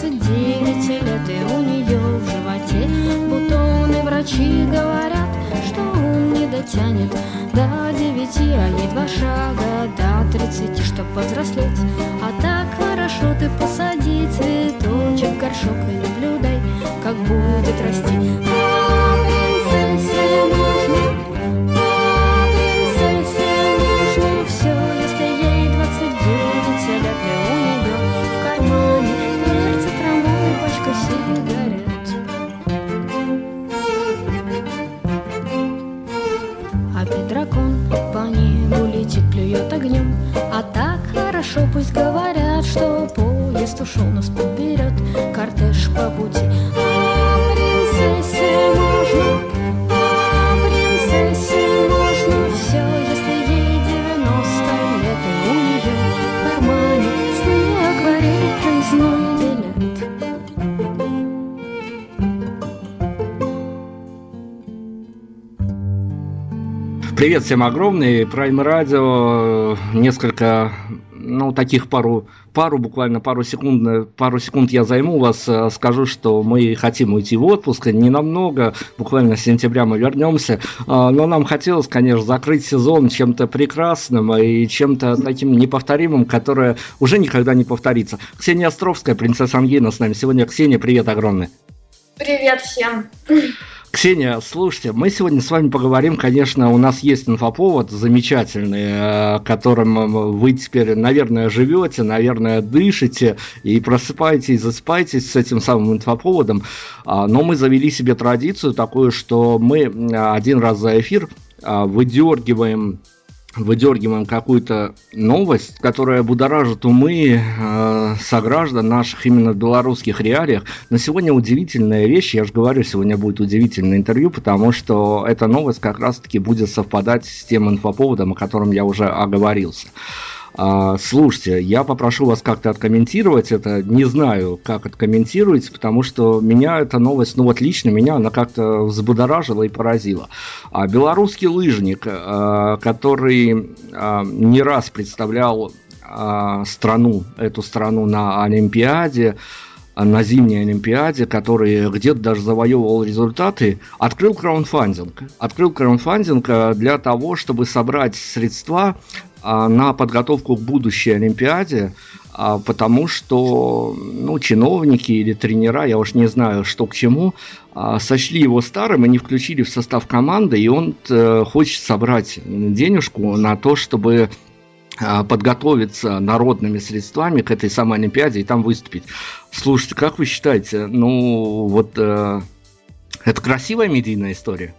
29 лет и у нее в животе Бутоны врачи говорят, что он не дотянет До девяти. а ей два шага до 30, чтоб повзрослеть А так хорошо ты посади цветочек в горшок и наблюдай, как будет расти Привет всем огромный. Prime Radio. Несколько, ну, таких пару, пару, буквально пару секунд, пару секунд я займу вас. Э, скажу, что мы хотим уйти в отпуск. Не намного, буквально с сентября мы вернемся. А, но нам хотелось, конечно, закрыть сезон чем-то прекрасным и чем-то таким неповторимым, которое уже никогда не повторится. Ксения Островская, принцесса Ангина с нами сегодня. Ксения, привет огромный. Привет всем. Ксения, слушайте, мы сегодня с вами поговорим, конечно, у нас есть инфоповод замечательный, э, которым вы теперь, наверное, живете, наверное, дышите и просыпаетесь, засыпаетесь с этим самым инфоповодом. А, но мы завели себе традицию такую, что мы один раз за эфир а, выдергиваем выдергиваем какую-то новость, которая будоражит умы э, сограждан наших именно в белорусских реалиях. На сегодня удивительная вещь, я же говорю, сегодня будет удивительное интервью, потому что эта новость как раз-таки будет совпадать с тем инфоповодом, о котором я уже оговорился. А, слушайте, я попрошу вас как-то откомментировать это. Не знаю, как откомментируете, потому что меня эта новость, ну вот лично меня она как-то взбудоражила и поразила. А белорусский лыжник, а, который а, не раз представлял страну, эту страну на Олимпиаде, на зимней Олимпиаде, который где-то даже завоевывал результаты, открыл краудфандинг. Открыл краудфандинг для того, чтобы собрать средства а, на подготовку к будущей Олимпиаде а, потому что ну, чиновники или тренера, я уж не знаю, что к чему, а, сочли его старым и не включили в состав команды, и он э, хочет собрать денежку на то, чтобы а, подготовиться народными средствами к этой самой Олимпиаде и там выступить. Слушайте, как вы считаете, ну вот э, это красивая медийная история?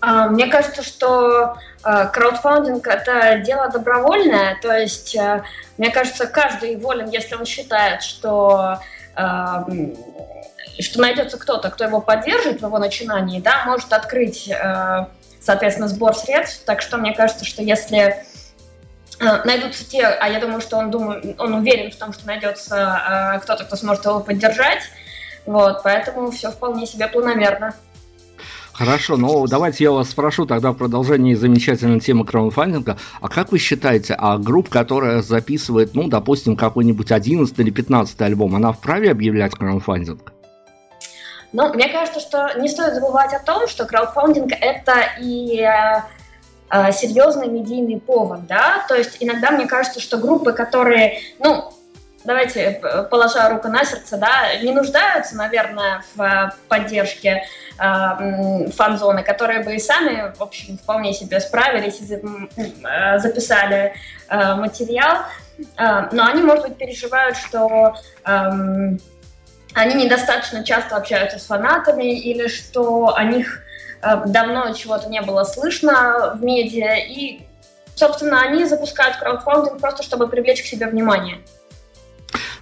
А, мне кажется, что э, краудфандинг – это дело добровольное, то есть, э, мне кажется, каждый волен, если он считает, что, что найдется кто-то, кто его поддержит в его начинании, да, может открыть, соответственно, сбор средств. Так что мне кажется, что если Э, найдутся те, а я думаю, что он, думает, он уверен в том, что найдется э, кто-то, кто сможет его поддержать. Вот, поэтому все вполне себе планомерно. Хорошо, ну давайте я вас спрошу тогда в продолжении замечательной темы краудфандинга. А как вы считаете, а группа, которая записывает, ну, допустим, какой-нибудь 11 или 15 альбом, она вправе объявлять краудфандинг? Ну, мне кажется, что не стоит забывать о том, что краудфандинг это и э, э, серьезный медийный повод, да, то есть иногда мне кажется, что группы, которые, ну, давайте, положа руку на сердце, да, не нуждаются, наверное, в э, поддержке э, фан-зоны, которые бы и сами, в общем, вполне себе справились и э, записали э, материал, э, но они, может быть, переживают, что э, они недостаточно часто общаются с фанатами или что о них Э, давно чего-то не было слышно в медиа, и, собственно, они запускают краудфандинг просто, чтобы привлечь к себе внимание.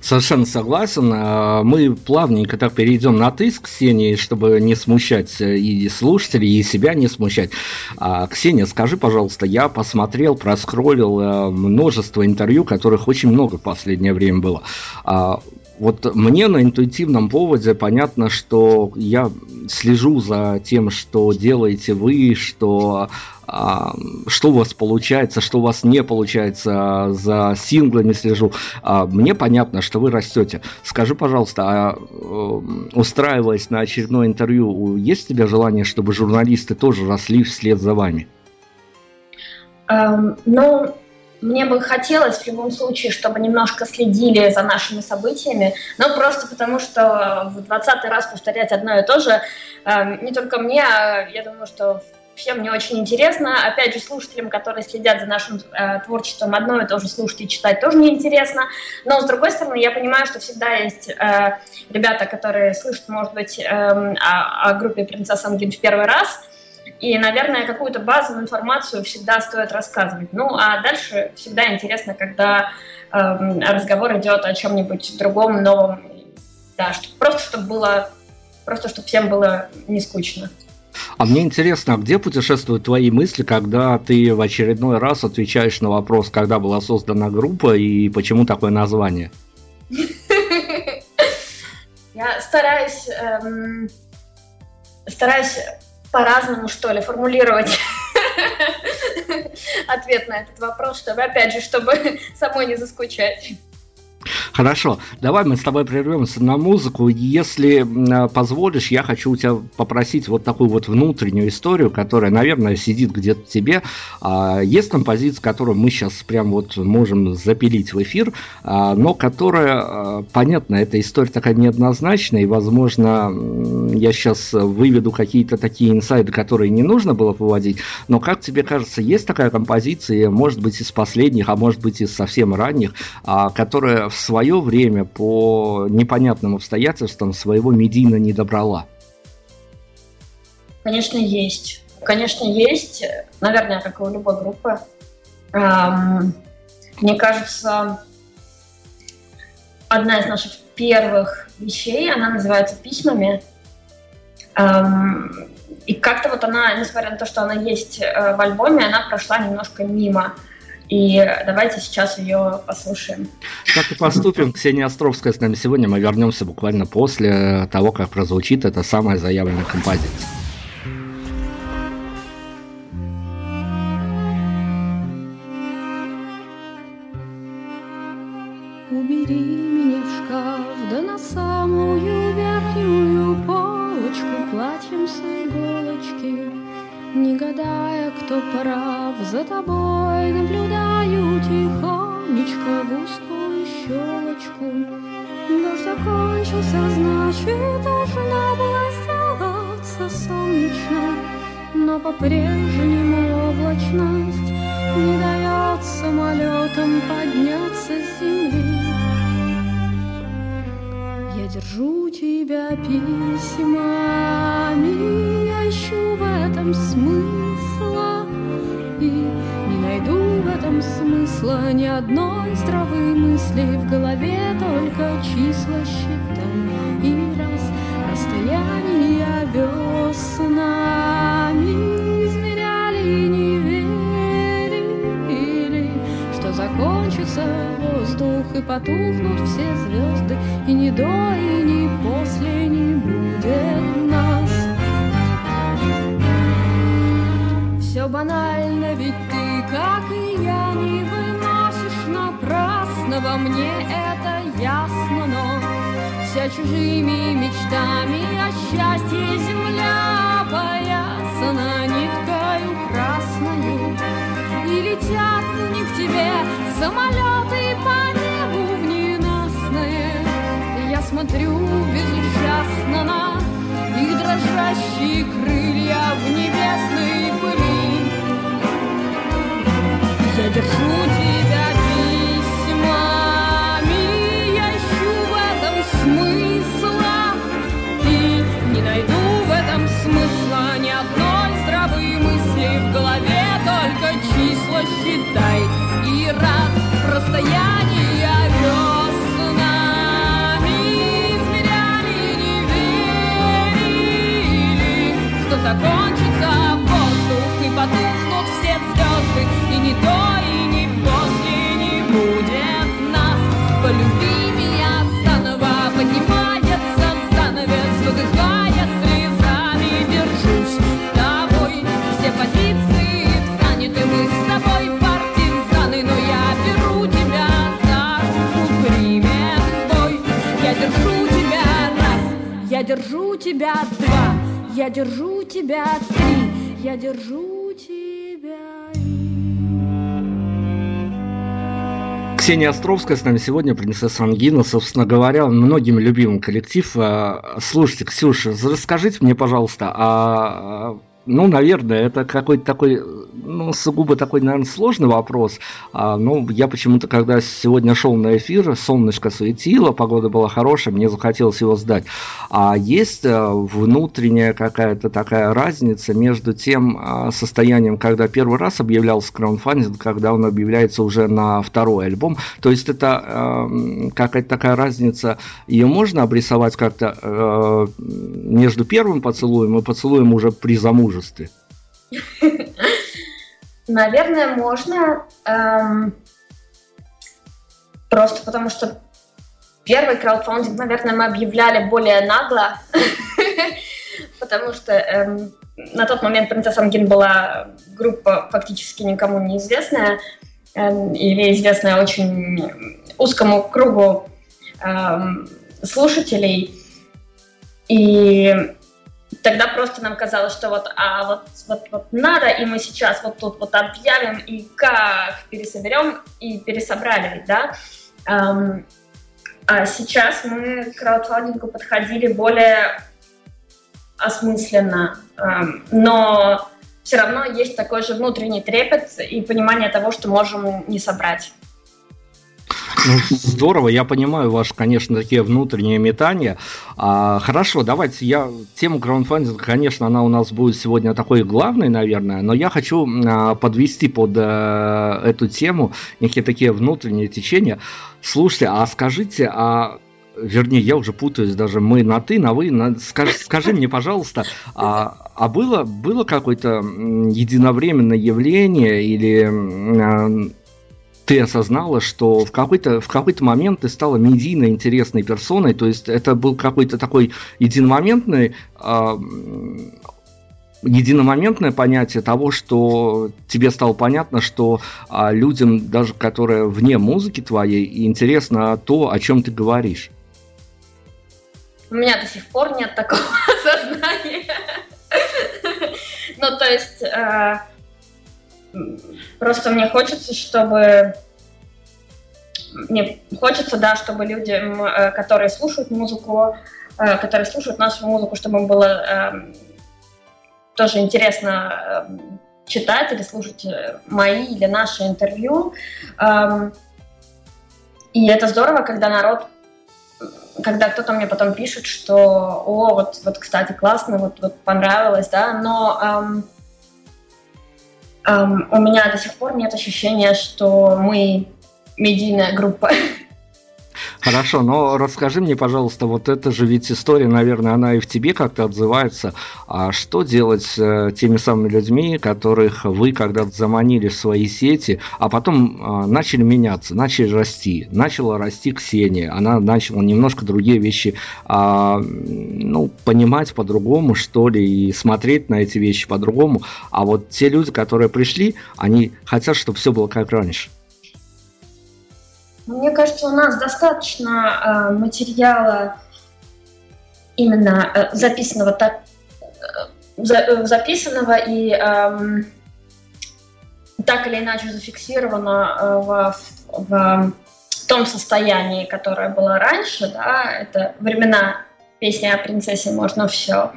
Совершенно согласен. Э, мы плавненько так перейдем на ты с Ксенией, чтобы не смущать э, и слушателей, и себя не смущать. А, Ксения, скажи, пожалуйста, я посмотрел, проскроллил множество интервью, которых очень много в последнее время было. А, вот мне на интуитивном поводе понятно, что я слежу за тем, что делаете вы, что а, что у вас получается, что у вас не получается, за синглами слежу. А, мне понятно, что вы растете. Скажи, пожалуйста, а, э, устраиваясь на очередное интервью, есть у тебя желание, чтобы журналисты тоже росли вслед за вами? Um, ну, мне бы хотелось в любом случае, чтобы немножко следили за нашими событиями, но просто потому, что в двадцатый раз повторять одно и то же, э, не только мне, а я думаю, что всем не очень интересно. Опять же, слушателям, которые следят за нашим э, творчеством, одно и то же слушать и читать тоже неинтересно. Но, с другой стороны, я понимаю, что всегда есть э, ребята, которые слышат, может быть, э, о, о группе «Принцесса Ангель» в первый раз – и, наверное, какую-то базовую информацию всегда стоит рассказывать. Ну, а дальше всегда интересно, когда э, разговор идет о чем-нибудь другом, новом. Да, что, просто чтобы было, просто чтобы всем было не скучно. А мне интересно, а где путешествуют твои мысли, когда ты в очередной раз отвечаешь на вопрос, когда была создана группа и почему такое название? Я стараюсь, эм, стараюсь по-разному, что ли, формулировать ответ на этот вопрос, чтобы, опять же, чтобы самой не заскучать. Хорошо, давай мы с тобой прервемся на музыку. Если позволишь, я хочу у тебя попросить вот такую вот внутреннюю историю, которая, наверное, сидит где-то в тебе. А, есть композиция, которую мы сейчас прям вот можем запилить в эфир, а, но которая, а, понятно, эта история такая неоднозначная, и, возможно, я сейчас выведу какие-то такие инсайды, которые не нужно было выводить, но как тебе кажется, есть такая композиция, может быть, из последних, а может быть, из совсем ранних, которая в свое время по непонятным обстоятельствам своего медийно не добрала? Конечно, есть. Конечно, есть. Наверное, как и у любой группы. Эм, мне кажется, одна из наших первых вещей, она называется «Письмами». Эм, и как-то вот она, несмотря на то, что она есть э, в альбоме, она прошла немножко мимо. И давайте сейчас ее послушаем. Как и поступим, Ксения Островская с нами сегодня. Мы вернемся буквально после того, как прозвучит эта самая заявленная композиция. Гадая, кто прав, за тобой наблюдаю тихонечко в узкую щелочку. Дождь закончился, значит, должна была сделаться солнечно, но по-прежнему облачность не дает самолетам подняться с земли. Я держу тебя в этом смысла. И не найду в этом смысла ни одной здравой мысли. В голове, только числа считай. И раз расстояние веснами измеряли, не верили, что закончится воздух и потухнут все звезды, и ни до, и ни после не будет банально, ведь ты, как и я, не выносишь напрасного, мне это ясно, но вся чужими мечтами о счастье земля опоясана ниткою красною. И летят не к тебе самолеты по небу в ненастное. Я смотрю безучастно на их дрожащие крылья в небесной пыли. Держу тебя письмами, я ищу в этом смысла. И не найду в этом смысла ни одной здравой мысли. В голове только числа считай И раз расстояние веснами измеряли, не верили Что закончится воздух и И ни до, и ни после не будет нас. Полюби меня заново, поднимается занавес Выдыхая слезами, держусь тобой Все позиции заняты, мы с тобой партизаны Но я беру тебя за руку, Я держу тебя раз, я держу тебя два Я держу тебя три, я держу Ксения Островская с нами сегодня, принцесса Ангина, собственно говоря, многим любимый коллектив. А, Слушайте, Ксюша, расскажите мне, пожалуйста, а ну, наверное, это какой-то такой, ну, сугубо такой, наверное, сложный вопрос. А, ну, я почему-то, когда сегодня шел на эфир, солнышко светило, погода была хорошая, мне захотелось его сдать. А есть а, внутренняя какая-то такая разница между тем а, состоянием, когда первый раз объявлялся краундфандинг, когда он объявляется уже на второй альбом. То есть это а, какая-то такая разница, ее можно обрисовать как-то а, между первым поцелуем и поцелуем уже при замужестве? Наверное, можно. Эм, просто потому что первый краудфандинг, наверное, мы объявляли более нагло, потому что эм, на тот момент «Принцесса Ангин» была группа фактически никому неизвестная эм, или известная очень узкому кругу эм, слушателей. И тогда просто нам казалось, что вот, а вот, вот, вот надо, и мы сейчас вот тут вот объявим, и как пересоберем, и пересобрали, да. Эм, а сейчас мы к краудфандингу подходили более осмысленно, эм, но все равно есть такой же внутренний трепет и понимание того, что можем не собрать. Ну, здорово, я понимаю ваши, конечно, такие внутренние метания. А, хорошо, давайте я тему краундфандинга, конечно, она у нас будет сегодня такой главной, наверное, но я хочу а, подвести под а, эту тему некие такие внутренние течения. Слушайте, а скажите, а вернее, я уже путаюсь даже, мы на ты, на вы, на, скажи, скажи мне, пожалуйста, а, а было, было какое-то единовременное явление или ты осознала, что в какой-то в какой-то момент ты стала медийно интересной персоной, то есть это был какой-то такой единомоментный единомоментное понятие того, что тебе стало понятно, что а, людям, даже которые вне музыки твоей, интересно то, о чем ты говоришь. У меня до сих пор нет такого осознания. Ну, то есть, э, просто мне хочется, чтобы мне хочется, да, чтобы людям, э, которые слушают музыку, э, которые слушают нашу музыку, чтобы им было эм, тоже интересно эм, читать или слушать мои или наши интервью. Эм, и это здорово, когда народ когда кто-то мне потом пишет, что, о, вот, вот кстати, классно, вот, вот понравилось, да, но эм, у меня до сих пор нет ощущения, что мы медийная группа. Хорошо, но расскажи мне, пожалуйста, вот это же ведь история, наверное, она и в тебе как-то отзывается. А что делать с э, теми самыми людьми, которых вы когда-то заманили в свои сети, а потом э, начали меняться, начали расти? Начала расти Ксения, она начала немножко другие вещи а, ну, понимать по-другому, что ли, и смотреть на эти вещи по-другому. А вот те люди, которые пришли, они хотят, чтобы все было как раньше. Мне кажется, у нас достаточно э, материала именно э, записанного так э, э, записанного и э, так или иначе зафиксировано э, в, в том состоянии, которое было раньше, да, это времена песни о принцессе можно все.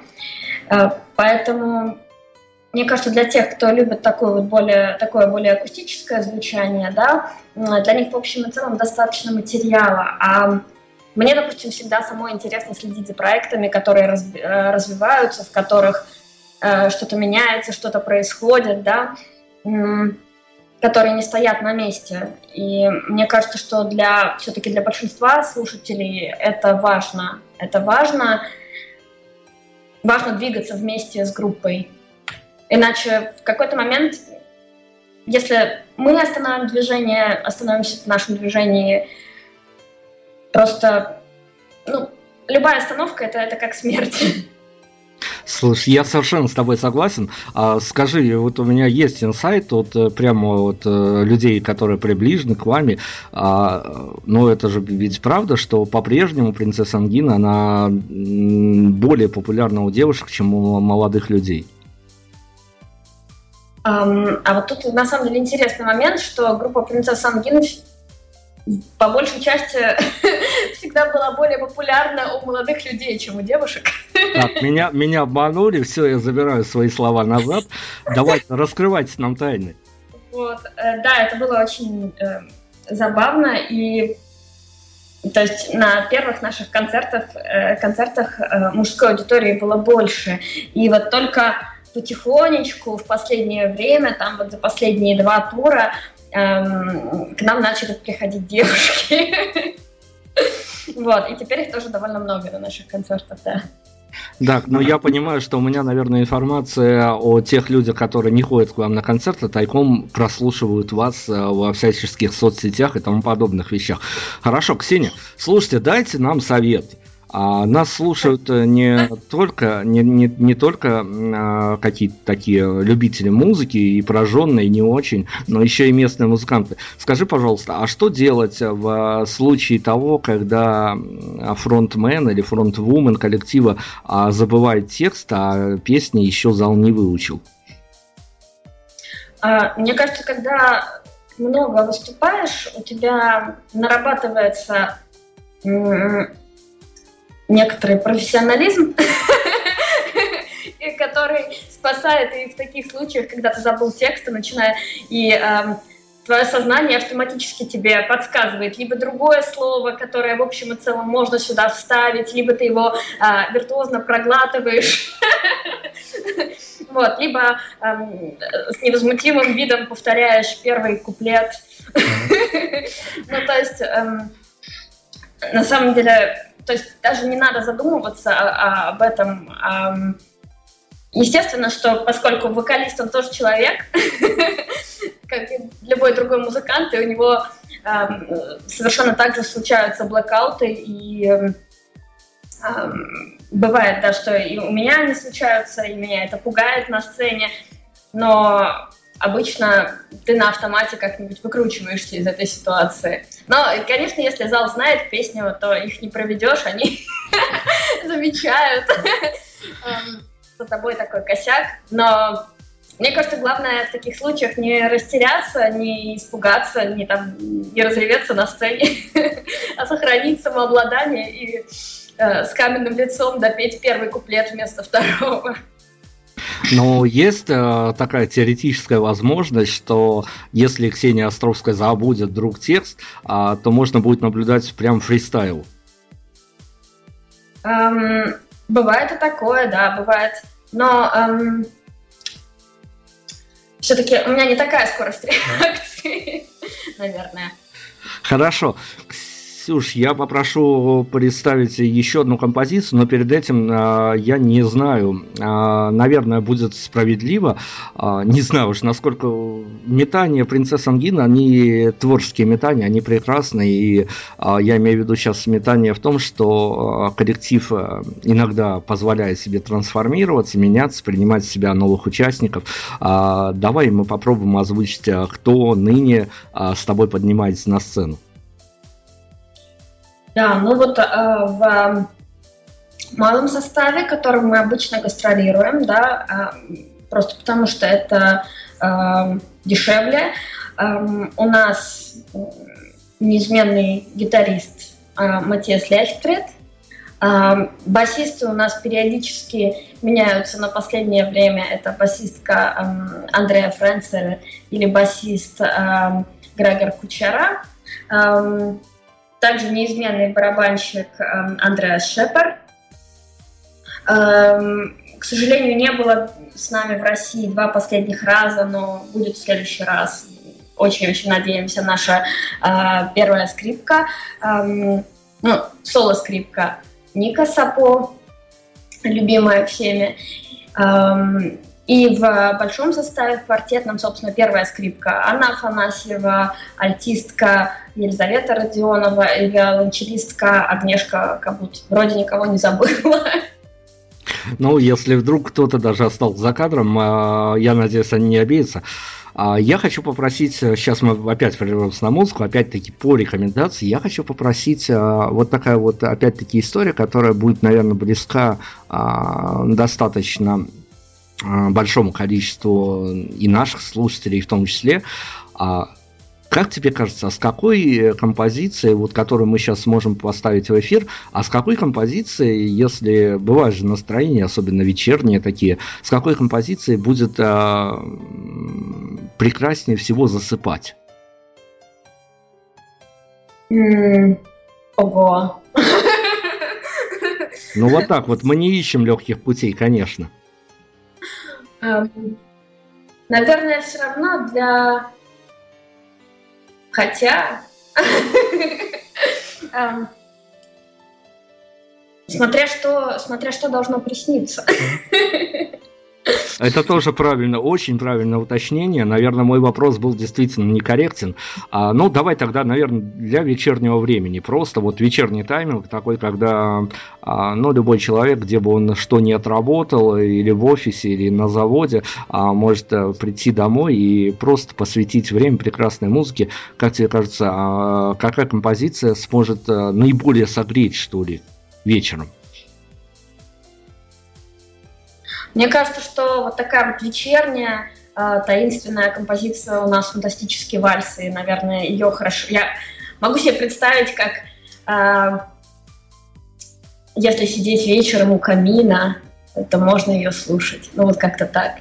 Э, поэтому мне кажется, для тех, кто любит такое вот более, такое более акустическое звучание, да, для них в общем и целом достаточно материала. А мне, допустим, всегда самой интересно следить за проектами, которые э, развиваются, в которых э, что-то меняется, что-то происходит, да, которые не стоят на месте. И мне кажется, что для все-таки для большинства слушателей это важно. Это важно. Важно двигаться вместе с группой. Иначе в какой-то момент, если мы остановим движение, остановимся в нашем движении, просто, ну, любая остановка это, это как смерть. Слушай, я совершенно с тобой согласен. А, скажи, вот у меня есть инсайт от э, прямо от э, людей, которые приближены к вами. А, но это же ведь правда, что по-прежнему принцесса Ангина, она более популярна у девушек, чем у молодых людей. А вот тут на самом деле интересный момент, что группа «Принцесса Ангин» по большей части всегда была более популярна у молодых людей, чем у девушек. Так, меня, меня обманули, все, я забираю свои слова назад. Давайте, раскрывайте нам тайны. Вот, э, да, это было очень э, забавно, и то есть на первых наших концертах, э, концертах э, мужской аудитории было больше. И вот только потихонечку в последнее время, там вот за последние два тура, эм, к нам начали приходить девушки. Вот, и теперь их тоже довольно много на наших концертах, да. Да, но я понимаю, что у меня, наверное, информация о тех людях, которые не ходят к вам на концерты, тайком прослушивают вас э, во всяческих соцсетях и тому подобных вещах. Хорошо, Ксения, слушайте, дайте нам совет. А нас слушают э, не только, не, не, не только а, какие-то такие любители музыки и пораженные, не очень, но еще и местные музыканты. Скажи, пожалуйста, а что делать в случае того, когда фронтмен или фронтвумен коллектива а, забывает текст, а песни еще зал не выучил? А, мне кажется, когда много выступаешь, у тебя нарабатывается некоторый профессионализм, который спасает и в таких случаях, когда ты забыл текст, начиная и эм, твое сознание автоматически тебе подсказывает либо другое слово, которое в общем и целом можно сюда вставить, либо ты его э, виртуозно проглатываешь, вот, либо эм, с невозмутимым видом повторяешь первый куплет. ну, то есть, эм, на самом деле, то есть даже не надо задумываться а, а, об этом. Естественно, что поскольку вокалист он тоже человек, как и любой другой музыкант, и у него совершенно так же случаются блокауты, и бывает, да, что и у меня они случаются, и меня это пугает на сцене, но обычно ты на автомате как-нибудь выкручиваешься из этой ситуации. Но, конечно, если зал знает песню, то их не проведешь, они замечают эм, за тобой такой косяк. Но мне кажется, главное в таких случаях не растеряться, не испугаться, не, там, не разреветься на сцене, а сохранить самообладание и э, с каменным лицом допеть первый куплет вместо второго. Но есть э, такая теоретическая возможность, что если Ксения Островская забудет вдруг текст, э, то можно будет наблюдать прям фристайл. Эм, бывает и такое, да, бывает. Но эм, все-таки у меня не такая скорость реакции, наверное. Хорошо. Ксюш, я попрошу представить еще одну композицию, но перед этим э, я не знаю, э, наверное, будет справедливо, э, не знаю уж, насколько метания принцесс Ангина, они творческие метания, они прекрасные, и я имею в виду сейчас метание в том, что коллектив иногда позволяет себе трансформироваться, меняться, принимать в себя новых участников. Давай мы попробуем озвучить, кто ныне с тобой поднимается на сцену. Да, ну вот э, в малом составе, которым мы обычно гастролируем, да, э, просто потому что это э, дешевле, э, у нас неизменный гитарист э, Матиас Ляхтрет, э, басисты у нас периодически меняются на последнее время. Это басистка э, Андрея Френцер или басист э, Грегор Кучера. Э, также неизменный барабанщик эм, Андреас Шепер. Эм, к сожалению, не было с нами в России два последних раза, но будет в следующий раз. Очень-очень надеемся. Наша э, первая скрипка, эм, ну, соло-скрипка Ника Сапо, любимая всеми. И в большом составе в квартетном, собственно, первая скрипка Анна Афанасьева, альтистка Елизавета Родионова и виолончелистка Агнешка Кабут. Вроде никого не забыла. Ну, если вдруг кто-то даже остался за кадром, а, я надеюсь, они не обидятся. А, я хочу попросить, сейчас мы опять прервемся на музыку, опять-таки по рекомендации, я хочу попросить а, вот такая вот, опять-таки, история, которая будет, наверное, близка достаточно Э, большому количеству и наших слушателей в том числе. А как тебе кажется, а с какой композицией, вот которую мы сейчас сможем поставить в эфир, а с какой композицией, если бывают же настроения, особенно вечерние такие, с какой композицией будет а, прекраснее всего засыпать? Mm, ого. Ну вот так вот, мы не ищем легких путей, конечно. Эм, наверное, все равно для... Хотя... Эм, смотря что, смотря что должно присниться. Это тоже правильно, очень правильное уточнение. Наверное, мой вопрос был действительно некорректен. А, ну, давай тогда, наверное, для вечернего времени. Просто вот вечерний тайминг такой, когда а, ну, любой человек, где бы он что не отработал, или в офисе, или на заводе, а, может а, прийти домой и просто посвятить время прекрасной музыке. Как тебе кажется, а, какая композиция сможет а, наиболее согреть, что ли, вечером? Мне кажется, что вот такая вот вечерняя, э, таинственная композиция у нас фантастические вальсы, и, наверное, ее хорошо... Я могу себе представить, как э, если сидеть вечером у камина, то можно ее слушать. Ну вот как-то так.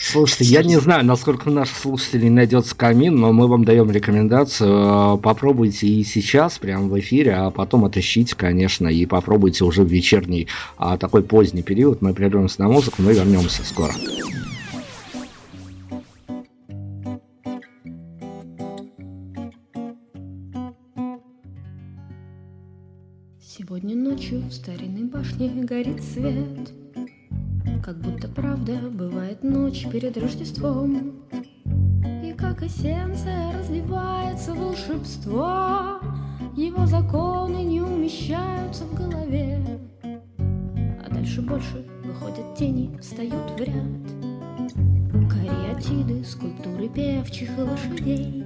Слушайте, я не знаю, насколько у наших слушателей найдется камин, но мы вам даем рекомендацию. Э, попробуйте и сейчас, прямо в эфире, а потом отыщите, конечно, и попробуйте уже в вечерний, а, такой поздний период. Мы прервемся на музыку, мы вернемся скоро. Сегодня ночью в старинной башне горит свет — как будто правда бывает ночь перед Рождеством. И как эссенция разливается волшебство Его законы не умещаются в голове. А дальше больше выходят тени, встают в ряд. Кариатиды, скульптуры певчих и лошадей.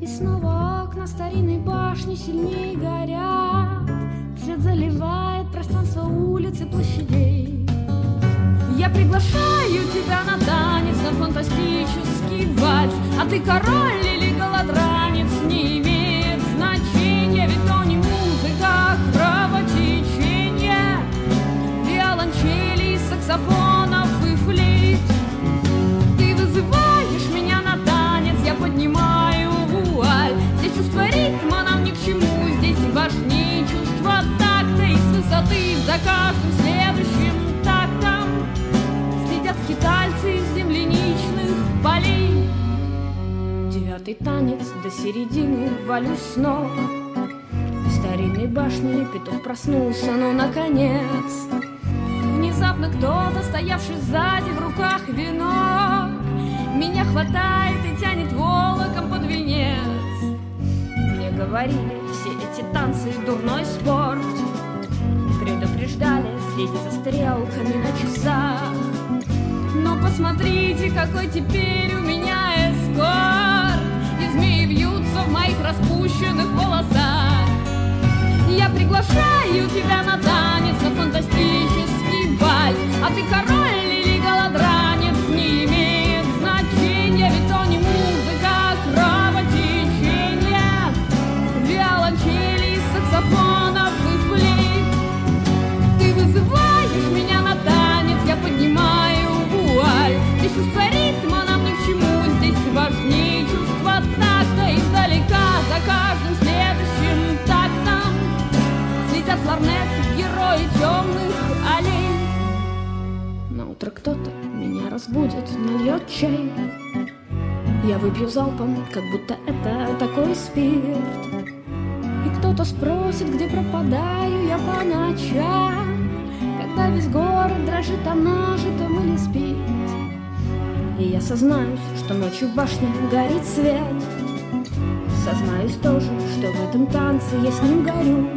И снова окна старинной башни сильнее горят. Свет заливает пространство улиц и площадей я приглашаю тебя фантастический вальс. А ты король или голодранец не имеет значения Ведь то не музыка, а кровотечение Виолончели, саксофонов и флейт. Ты вызываешь меня на танец, я поднимаю вуаль. Здесь чувство ритма нам ни к чему, здесь важнее чувство такта. И с высоты за каждым Девятый танец до середины валюсь с ног В старинной башне петух проснулся, ну наконец. Внезапно кто-то, стоявший сзади в руках венок. Меня хватает и тянет волоком под венец. Мне говорили, все эти танцы дурной спорт. Предупреждали, следи за стрелками на часах. Но посмотрите, какой теперь у меня эскорт змеи вьются в моих распущенных волосах. Я приглашаю тебя на танец, на фантастический вальс. А ты король или голодранец, не имеет значения Ведь то не музыка, а кровотечение. Виолончели, саксофонов и флейт. Ты вызываешь меня на танец, я поднимаю вуаль. Здесь чувство герои темных аллей. На утро кто-то меня разбудит, нальет чай. Я выпью залпом, как будто это такой спирт. И кто-то спросит, где пропадаю я по ночам. Когда весь город дрожит, а нажитом или спит. И я сознаюсь, что ночью в башне горит свет. Сознаюсь тоже, что в этом танце я с ним горю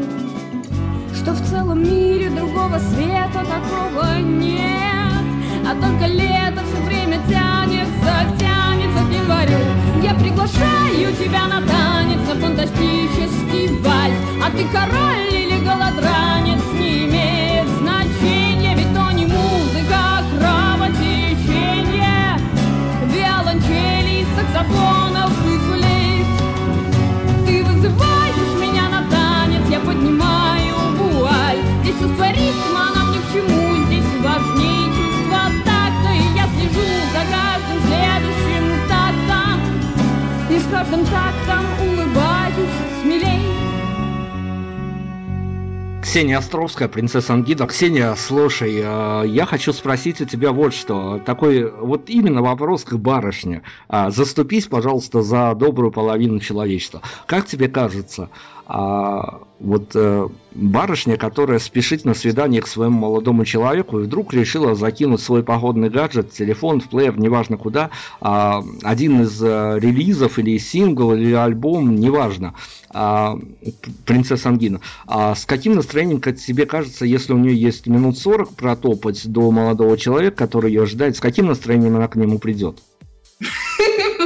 Что в целом мире другого света такого нет. А только лето все время тянется, тянется к январю. Я приглашаю тебя на танец, на фантастический вальс. А ты король или голодранец, не имеет значения Ведь то не музыка, а кровотечение. Виолончели, и каждым тактом улыбаюсь смелей Ксения Островская, принцесса Ангида. Ксения, слушай, э, я хочу спросить у тебя вот что. Такой вот именно вопрос к барышне. А, Заступись, пожалуйста, за добрую половину человечества. Как тебе кажется, а, вот э, барышня, которая спешит на свидание к своему молодому человеку и вдруг решила закинуть свой походный гаджет, телефон, в плеер, неважно куда, а, один из э, релизов или сингл, или альбом, неважно, а, принцесса Ангина. А с каким настроением, как тебе кажется, если у нее есть минут 40 протопать до молодого человека, который ее ожидает, с каким настроением она к нему придет?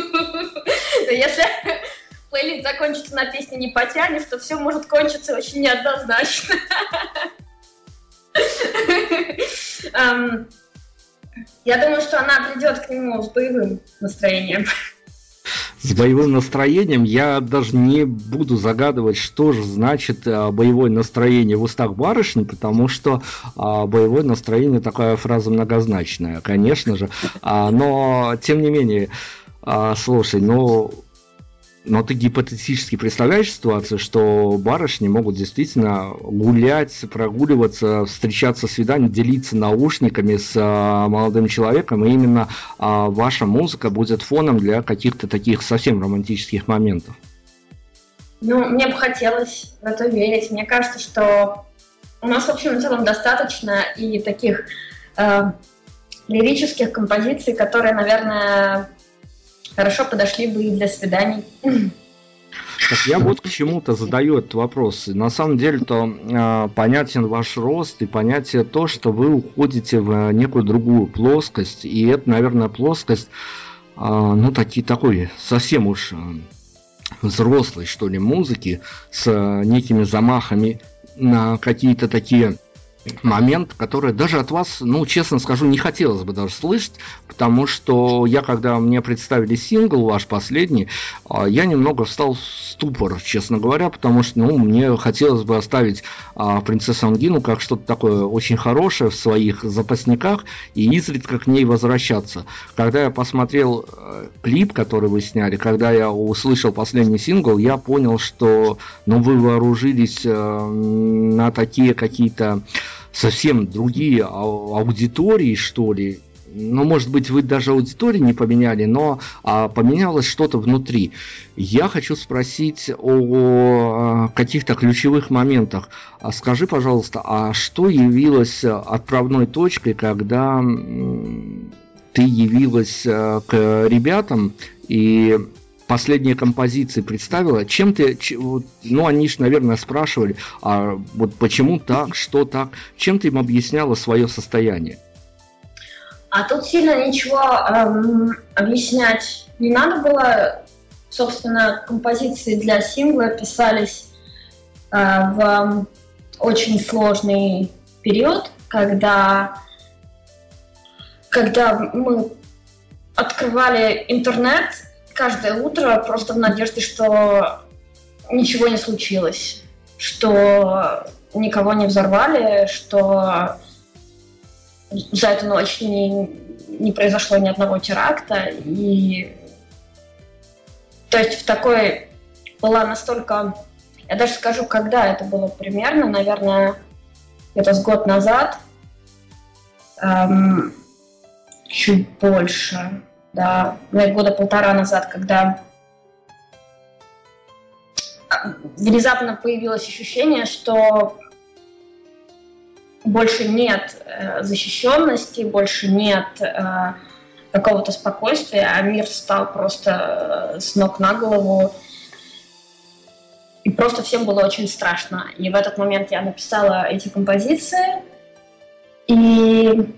Плейлист закончится на песне «Не потянешь», то все может кончиться очень неоднозначно. Я думаю, что она придет к нему с боевым настроением. С боевым настроением я даже не буду загадывать, что же значит а, боевое настроение в устах барышни, потому что а, боевое настроение такая фраза многозначная, конечно же. А, но, тем не менее, а, слушай, ну, но ты гипотетически представляешь ситуацию, что барышни могут действительно гулять, прогуливаться, встречаться свидания, делиться наушниками с а, молодым человеком, и именно а, ваша музыка будет фоном для каких-то таких совсем романтических моментов. Ну, мне бы хотелось в это верить. Мне кажется, что у нас, в общем и целом, достаточно и таких э, лирических композиций, которые, наверное, хорошо подошли бы и для свиданий. Так я вот к чему-то задаю этот вопрос. На самом деле-то э, понятен ваш рост и понятие то, что вы уходите в некую другую плоскость. И это, наверное, плоскость, э, ну, такие, такой совсем уж э, взрослой, что ли, музыки с некими замахами на какие-то такие момент, который даже от вас, ну, честно скажу, не хотелось бы даже слышать, потому что я, когда мне представили сингл ваш последний, а, я немного встал в ступор, честно говоря, потому что, ну, мне хотелось бы оставить а, принцессу Ангину как что-то такое очень хорошее в своих запасниках и изредка к ней возвращаться. Когда я посмотрел э, клип, который вы сняли, когда я услышал последний сингл, я понял, что, ну, вы вооружились э, на такие какие-то совсем другие аудитории, что ли. Ну, может быть, вы даже аудитории не поменяли, но а, поменялось что-то внутри. Я хочу спросить о, каких-то ключевых моментах. А скажи, пожалуйста, а что явилось отправной точкой, когда ты явилась э, к ребятам и последние композиции представила, чем ты, ну, они же, наверное, спрашивали, а вот почему так, что так, чем ты им объясняла свое состояние? А тут сильно ничего эм, объяснять не надо было. Собственно, композиции для сингла писались э, в очень сложный период, когда, когда мы открывали интернет каждое утро просто в надежде, что ничего не случилось, что никого не взорвали, что за эту ночь не, не произошло ни одного теракта. И то есть в такой была настолько... Я даже скажу, когда это было примерно, наверное, где-то с год назад, эм, чуть больше да, года полтора назад, когда внезапно появилось ощущение, что больше нет э, защищенности, больше нет э, какого-то спокойствия, а мир стал просто э, с ног на голову. И просто всем было очень страшно. И в этот момент я написала эти композиции. И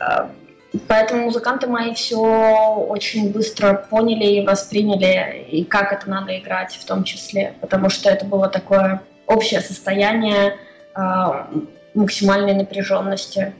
э, Поэтому музыканты мои все очень быстро поняли и восприняли, и как это надо играть в том числе, потому что это было такое общее состояние э, максимальной напряженности.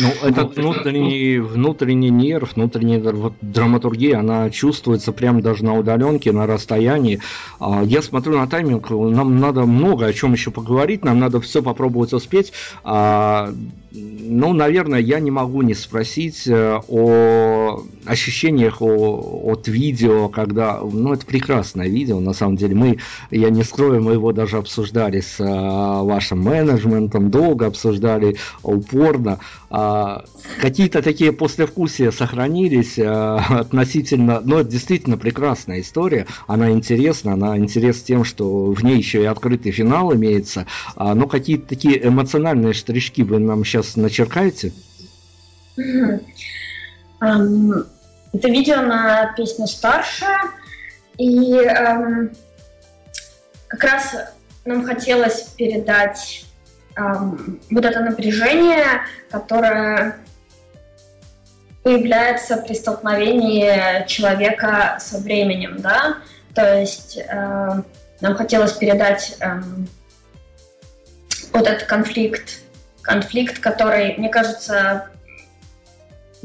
Ну, этот внутренний, внутренний нерв, внутренняя драматургия, она чувствуется прямо даже на удаленке, на расстоянии. А, я смотрю на тайминг, нам надо много о чем еще поговорить, нам надо все попробовать успеть. А, ну, наверное, я не могу не спросить э, о ощущениях от видео, когда... Ну, это прекрасное видео, на самом деле. Мы, я не скрою, мы его даже обсуждали с э, вашим менеджментом, долго обсуждали, упорно. А, какие-то такие послевкусия сохранились э, относительно... Ну, это действительно прекрасная история. Она интересна, она интересна тем, что в ней еще и открытый финал имеется. А, но какие-то такие эмоциональные штришки вы нам сейчас начеркаете? Это видео на песню «Старше», и как раз нам хотелось передать вот это напряжение, которое появляется при столкновении человека со временем, да, то есть э, нам хотелось передать э, вот этот конфликт конфликт, который, мне кажется,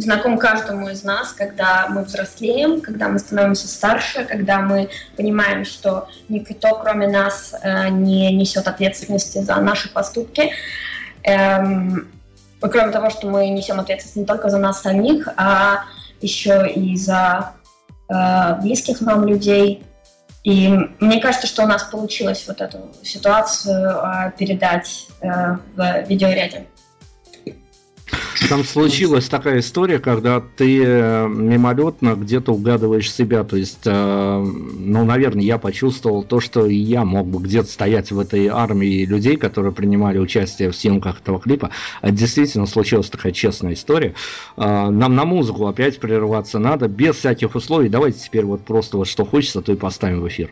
знаком каждому из нас, когда мы взрослеем, когда мы становимся старше, когда мы понимаем, что никто, кроме нас, э, не несет ответственности за наши поступки. Эм, кроме того, что мы несем ответственность не только за нас самих, а еще и за э, близких нам людей. И мне кажется, что у нас получилось вот эту ситуацию э, передать э, в видеоряде. Там случилась такая история, когда ты э, мимолетно где-то угадываешь себя. То есть, э, ну, наверное, я почувствовал то, что я мог бы где-то стоять в этой армии людей, которые принимали участие в съемках этого клипа. Это действительно случилась такая честная история. Э, нам на музыку опять прерываться надо, без всяких условий. Давайте теперь вот просто вот что хочется, то и поставим в эфир.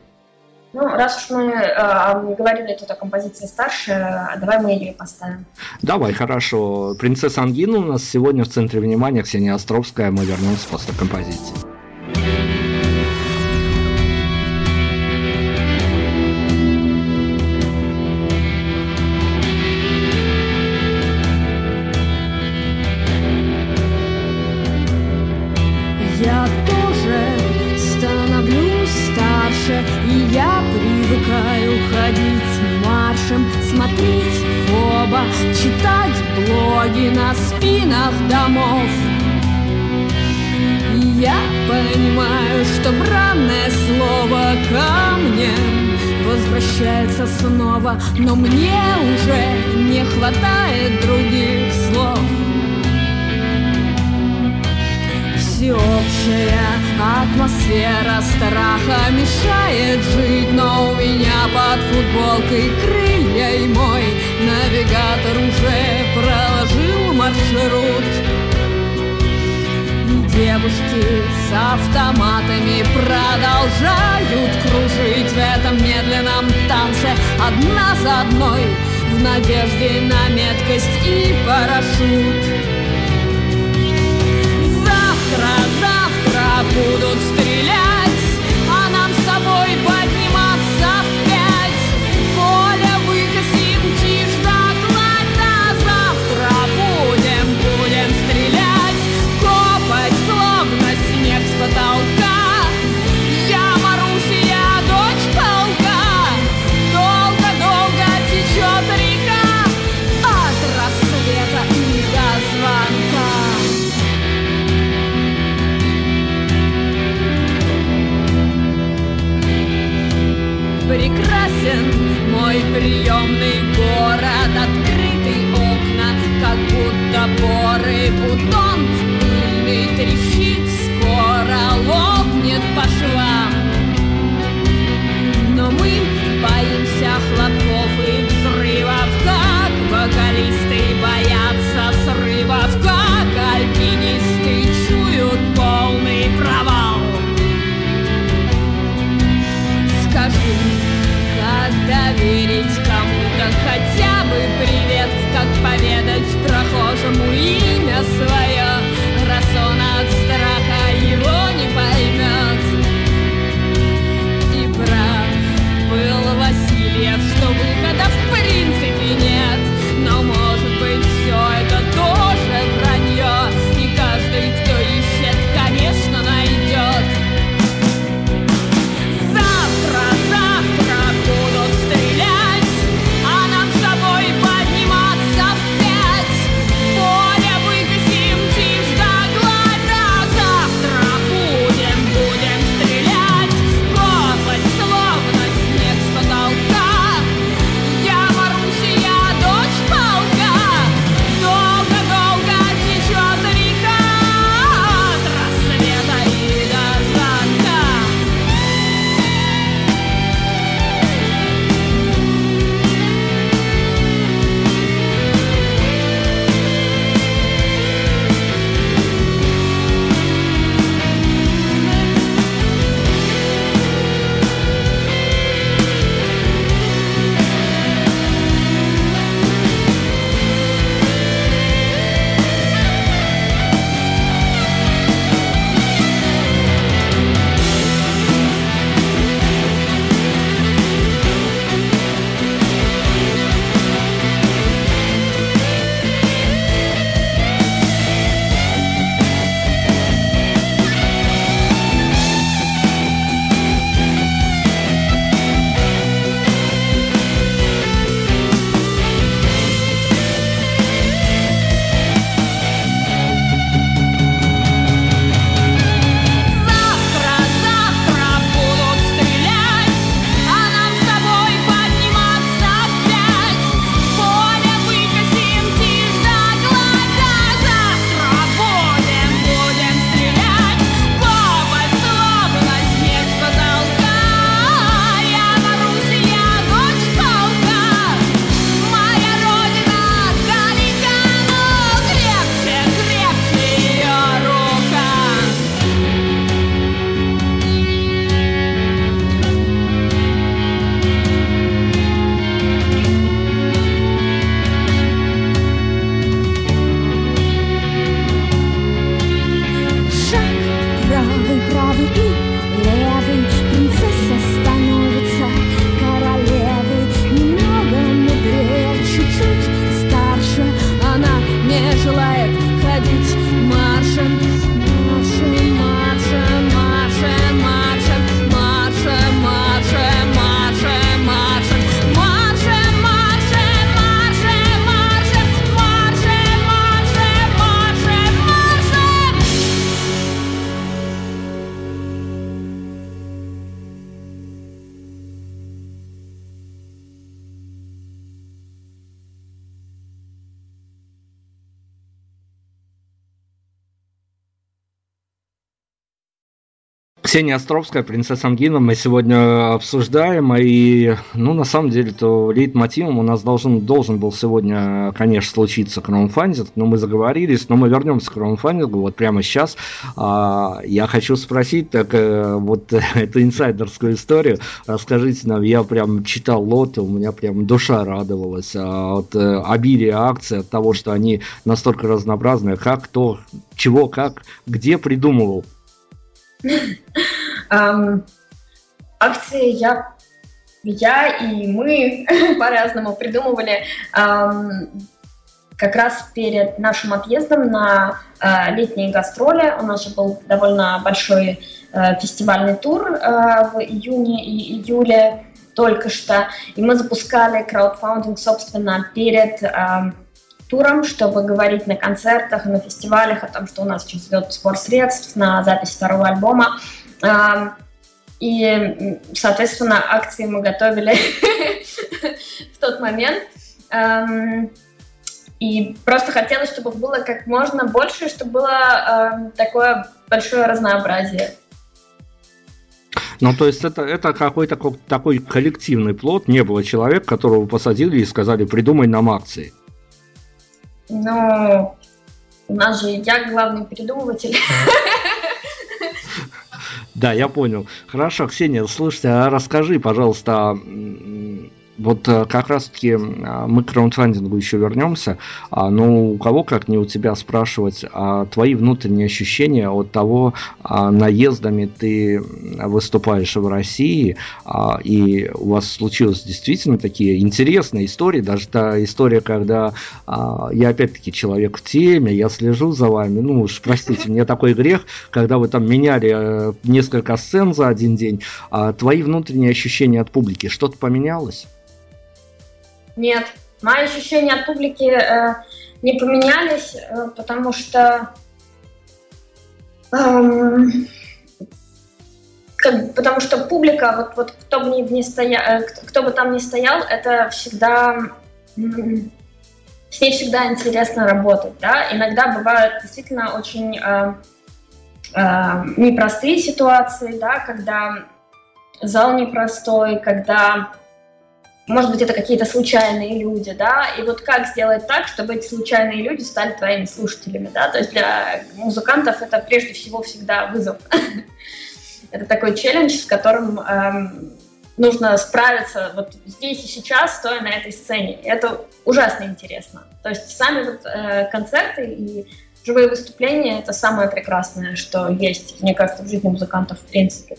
Ну, раз уж мы э, говорили тут о композиции старше, давай мы ее поставим. Давай, хорошо. Принцесса Ангина у нас сегодня в центре внимания, Ксения Островская. Мы вернемся после композиции. Ксения Островская, принцесса Ангина, мы сегодня обсуждаем, и, ну, на самом деле, то лейтмотивом у нас должен, должен был сегодня, конечно, случиться краунфандинг, но мы заговорились, но мы вернемся к краунфандингу вот прямо сейчас. А, я хочу спросить, так э, вот эту инсайдерскую историю, расскажите нам, я прям читал лоты, у меня прям душа радовалась а, от э, обилия акций, от того, что они настолько разнообразные, как, кто, чего, как, где придумывал Акции я, я и мы по-разному придумывали как раз перед нашим отъездом на э, летние гастроли. У нас же был довольно большой э, фестивальный тур э, в июне и июле только что. И мы запускали краудфандинг, собственно, перед туром, чтобы говорить на концертах, на фестивалях о том, что у нас сейчас идет сбор средств на запись второго альбома. И, соответственно, акции мы готовили в тот момент. И просто хотелось, чтобы было как можно больше, чтобы было такое большое разнообразие. Ну, то есть это, это какой-то такой коллективный плод, не было человека, которого посадили и сказали, придумай нам акции. Ну, у нас же я главный передумыватель. Да, я понял. Хорошо, Ксения, слушайте, а расскажи, пожалуйста, вот э, как раз-таки а, мы к краундфандингу еще вернемся, а, но у кого, как не у тебя, спрашивать а твои внутренние ощущения от того, наездами ты выступаешь в России, и у вас случилось действительно такие интересные истории, даже та история, когда я опять-таки человек в теме, я слежу за вами, ну уж простите, мне такой грех, когда вы там меняли э, несколько сцен за один день, твои внутренние ощущения от публики, что-то поменялось? Нет, мои ощущения от публики э, не поменялись, э, потому что эм, как, потому что публика, вот, вот кто бы ни, ни стоял, э, кто, кто бы там ни стоял, это всегда с ней всегда интересно работать, да. Иногда бывают действительно очень э, э, непростые ситуации, да, когда зал непростой, когда может быть, это какие-то случайные люди, да, и вот как сделать так, чтобы эти случайные люди стали твоими слушателями, да, то есть для музыкантов это прежде всего всегда вызов. Это такой челлендж, с которым эм, нужно справиться вот здесь и сейчас, стоя на этой сцене. Это ужасно интересно. То есть сами вот э, концерты и живые выступления — это самое прекрасное, что есть, мне кажется, в жизни музыкантов в принципе.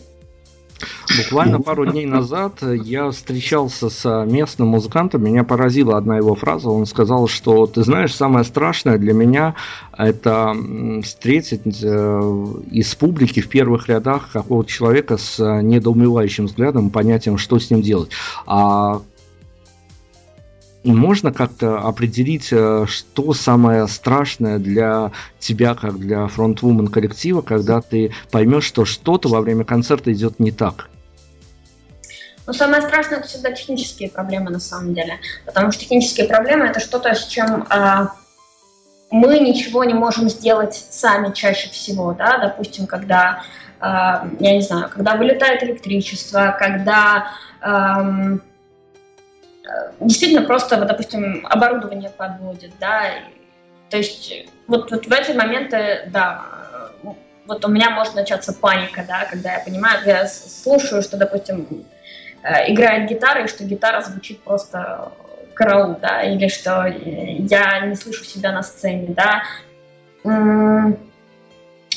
Буквально пару дней назад я встречался с местным музыкантом, меня поразила одна его фраза, он сказал, что ты знаешь, самое страшное для меня это встретить э, из публики в первых рядах какого-то человека с недоумевающим взглядом, понятием, что с ним делать. А можно как-то определить, э, что самое страшное для тебя, как для фронтвумен коллектива, когда ты поймешь, что что-то во время концерта идет не так? Ну, самое страшное это всегда технические проблемы на самом деле. Потому что технические проблемы это что-то, с чем э, мы ничего не можем сделать сами чаще всего. Да? Допустим, когда, э, я не знаю, когда вылетает электричество, когда э, действительно просто, вот, допустим, оборудование подводит, да, то есть вот, вот в эти моменты, да, вот у меня может начаться паника, да, когда я понимаю, я слушаю, что, допустим, э, играет гитара, и что гитара звучит просто караул, да, или что я не слышу себя на сцене, да.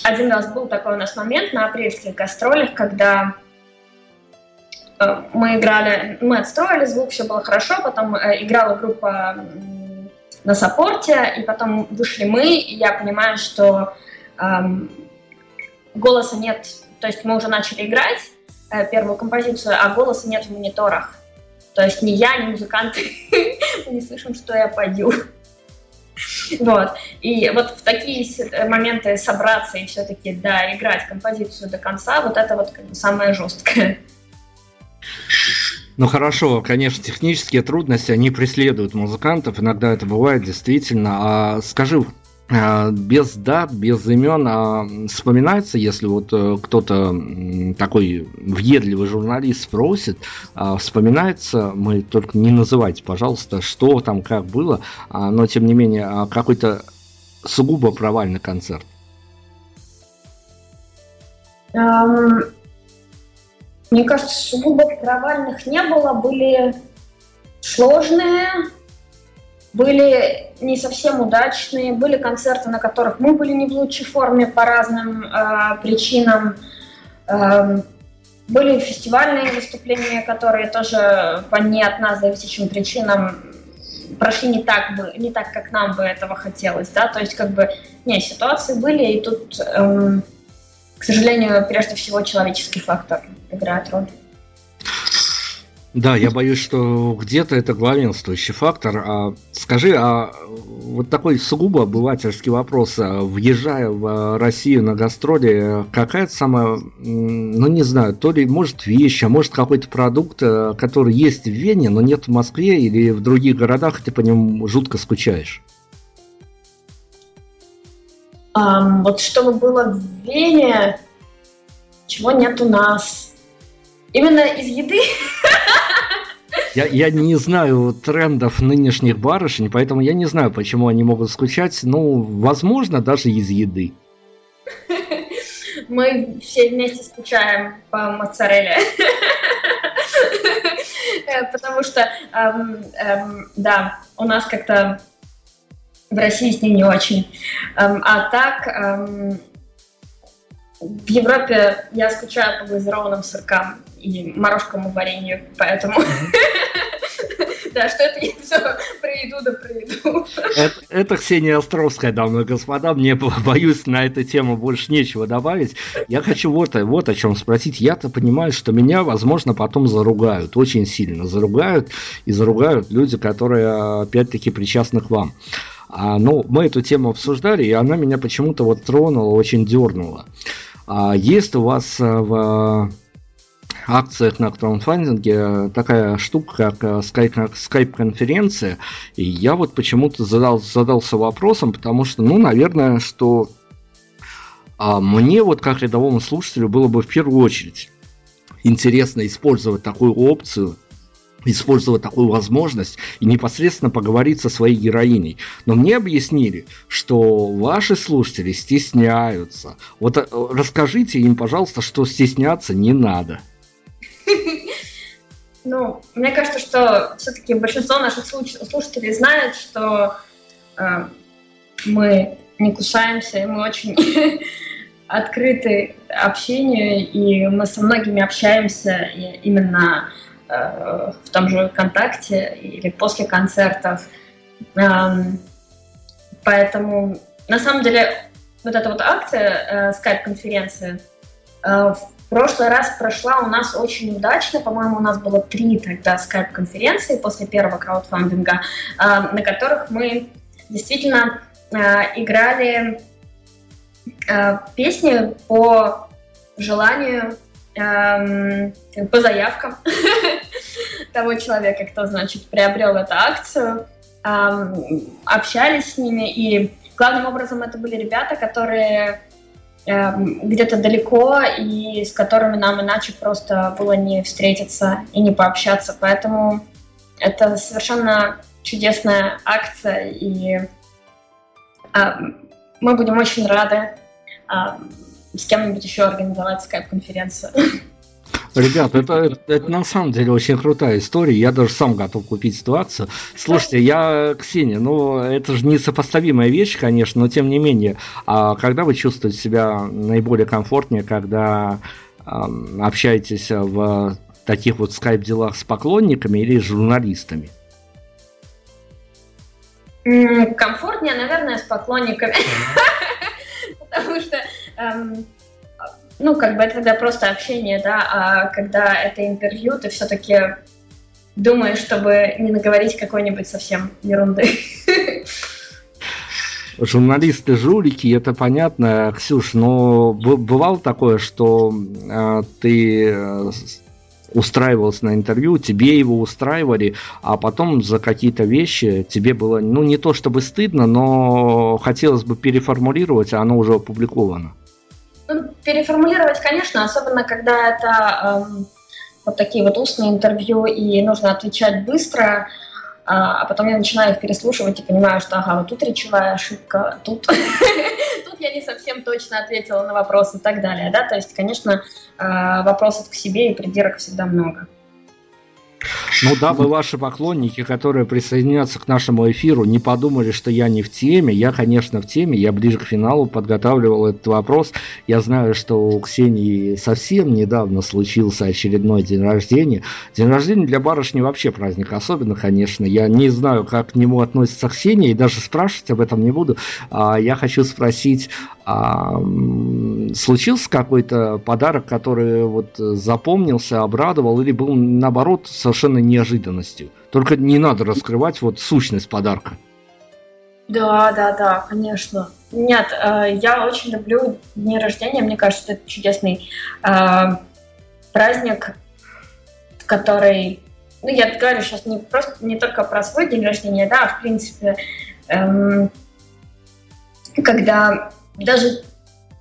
Один раз был такой у нас момент на апрельских гастролях, когда мы играли, мы отстроили звук, все было хорошо, потом э, играла группа на саппорте, и потом вышли мы, и я понимаю, что эм, голоса нет, то есть мы уже начали играть э, первую композицию, а голоса нет в мониторах. То есть ни я, ни музыканты не слышим, что я пою. Вот. И вот в такие моменты собраться и все-таки, да, играть композицию до конца, вот это вот самое жесткое. Ну хорошо, конечно, технические трудности, они преследуют музыкантов, иногда это бывает действительно. А скажи, а, без дат, без имен а вспоминается, если вот э, кто-то такой въедливый журналист спросит, а, вспоминается, мы только не называйте, пожалуйста, что там, как было, а, но тем не менее какой-то сугубо провальный концерт. Мне кажется, сугубо провальных не было, были сложные, были не совсем удачные, были концерты, на которых мы были не в лучшей форме по разным э, причинам. Э, были фестивальные выступления, которые тоже по не от нас зависящим причинам прошли не так бы, не так, как нам бы этого хотелось, да, то есть как бы, не, ситуации были, и тут, эм, к сожалению, прежде всего человеческий фактор играет роль. Да, я боюсь, что где-то это главенствующий фактор. А скажи, а вот такой сугубо обывательский вопрос. А въезжая в Россию на гастроли, какая самая, ну не знаю, то ли может вещь, а может какой-то продукт, э, который есть в Вене, но нет в Москве или в других городах, и ты по нему жутко скучаешь? Um, вот чтобы было в Вене, чего нет у нас. Именно из еды? Я, я не знаю трендов нынешних барышень, поэтому я не знаю, почему они могут скучать. Ну, возможно, даже из еды. Мы все вместе скучаем по моцарелле. Потому что, да, у нас как-то в России с ним не очень. Эм, а так, эм, в Европе я скучаю по глазированным сыркам и морожкому варенью, поэтому... Да, что это я все проведу да проведу. Это, это Ксения Островская, дамы и господа. Мне, боюсь, на эту тему больше нечего добавить. Я хочу вот, вот о чем спросить. Я-то понимаю, что меня, возможно, потом заругают. Очень сильно заругают. И заругают люди, которые, опять-таки, причастны к вам. А, ну, мы эту тему обсуждали, и она меня почему-то вот тронула, очень дернула. А есть у вас э, в акциях на краудфандинге такая штука, как скайп-конференция. И я вот почему-то задал, задался вопросом, потому что, ну, наверное, что а мне вот как рядовому слушателю было бы в первую очередь интересно использовать такую опцию, использовать такую возможность и непосредственно поговорить со своей героиней. Но мне объяснили, что ваши слушатели стесняются. Вот э, расскажите им, пожалуйста, что стесняться не надо. Ну, мне кажется, что все-таки большинство наших слушателей знают, что э, мы не кусаемся, и мы очень открыты общению, и мы со многими общаемся именно в том же ВКонтакте или после концертов. Эм, поэтому, на самом деле, вот эта вот акция, э, скайп-конференции, э, прошлый раз прошла у нас очень удачно. По-моему, у нас было три тогда скайп-конференции после первого краудфандинга, а, на которых мы действительно играли песни по желанию, по заявкам того человека, кто, значит, приобрел эту акцию, общались с ними, и главным образом это были ребята, которые Эм, где-то далеко и с которыми нам иначе просто было не встретиться и не пообщаться. Поэтому это совершенно чудесная акция, и мы будем очень рады с кем-нибудь еще организовать скайп-конференцию. Ребят, это, это, это на самом деле очень крутая история. Я даже сам готов купить ситуацию. Слушайте, я, Ксения, ну это же несопоставимая вещь, конечно, но тем не менее. А когда вы чувствуете себя наиболее комфортнее, когда э, общаетесь в таких вот скайп-делах с поклонниками или с журналистами? Комфортнее, наверное, с поклонниками. Потому что ну, как бы это тогда просто общение, да, а когда это интервью, ты все-таки думаешь, чтобы не наговорить какой-нибудь совсем ерунды. Журналисты жулики, это понятно, Ксюш, но бывало такое, что э, ты устраивался на интервью, тебе его устраивали, а потом за какие-то вещи тебе было, ну, не то чтобы стыдно, но хотелось бы переформулировать, а оно уже опубликовано. Ну, переформулировать, конечно, особенно когда это эм, вот такие вот устные интервью и нужно отвечать быстро, а, а потом я начинаю их переслушивать и понимаю, что ага, вот тут речевая ошибка, тут, тут я не совсем точно ответила на вопрос и так далее, да, то есть, конечно, а, вопросов к себе и придирок всегда много. Ну, дабы ваши поклонники, которые присоединятся к нашему эфиру, не подумали, что я не в теме, я, конечно, в теме, я ближе к финалу подготавливал этот вопрос. Я знаю, что у Ксении совсем недавно случился очередной день рождения. День рождения для барышни вообще праздник, особенно, конечно. Я не знаю, как к нему относится Ксения, и даже спрашивать об этом не буду. А я хочу спросить, а, случился какой-то подарок, который вот запомнился, обрадовал, или был наоборот совершенно неожиданностью? Только не надо раскрывать вот сущность подарка. Да, да, да, конечно. Нет, э, я очень люблю дни рождения. Мне кажется, это чудесный э, праздник, который, ну, я говорю сейчас не просто не только про свой день рождения, да, а в принципе, эм, когда даже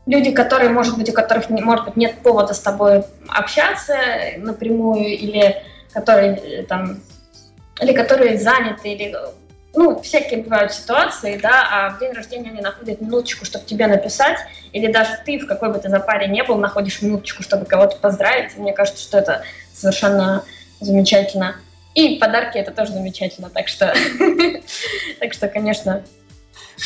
люди, которые, может быть, у которых, может быть, нет повода с тобой общаться напрямую, или которые э, там, или которые заняты, или ну, всякие бывают ситуации, да, а в день рождения они находят минуточку, чтобы тебе написать, или даже ты, в какой бы ты запаре не был, находишь минуточку, чтобы кого-то поздравить. Мне кажется, что это совершенно замечательно. И подарки это тоже замечательно, так что, так что, конечно,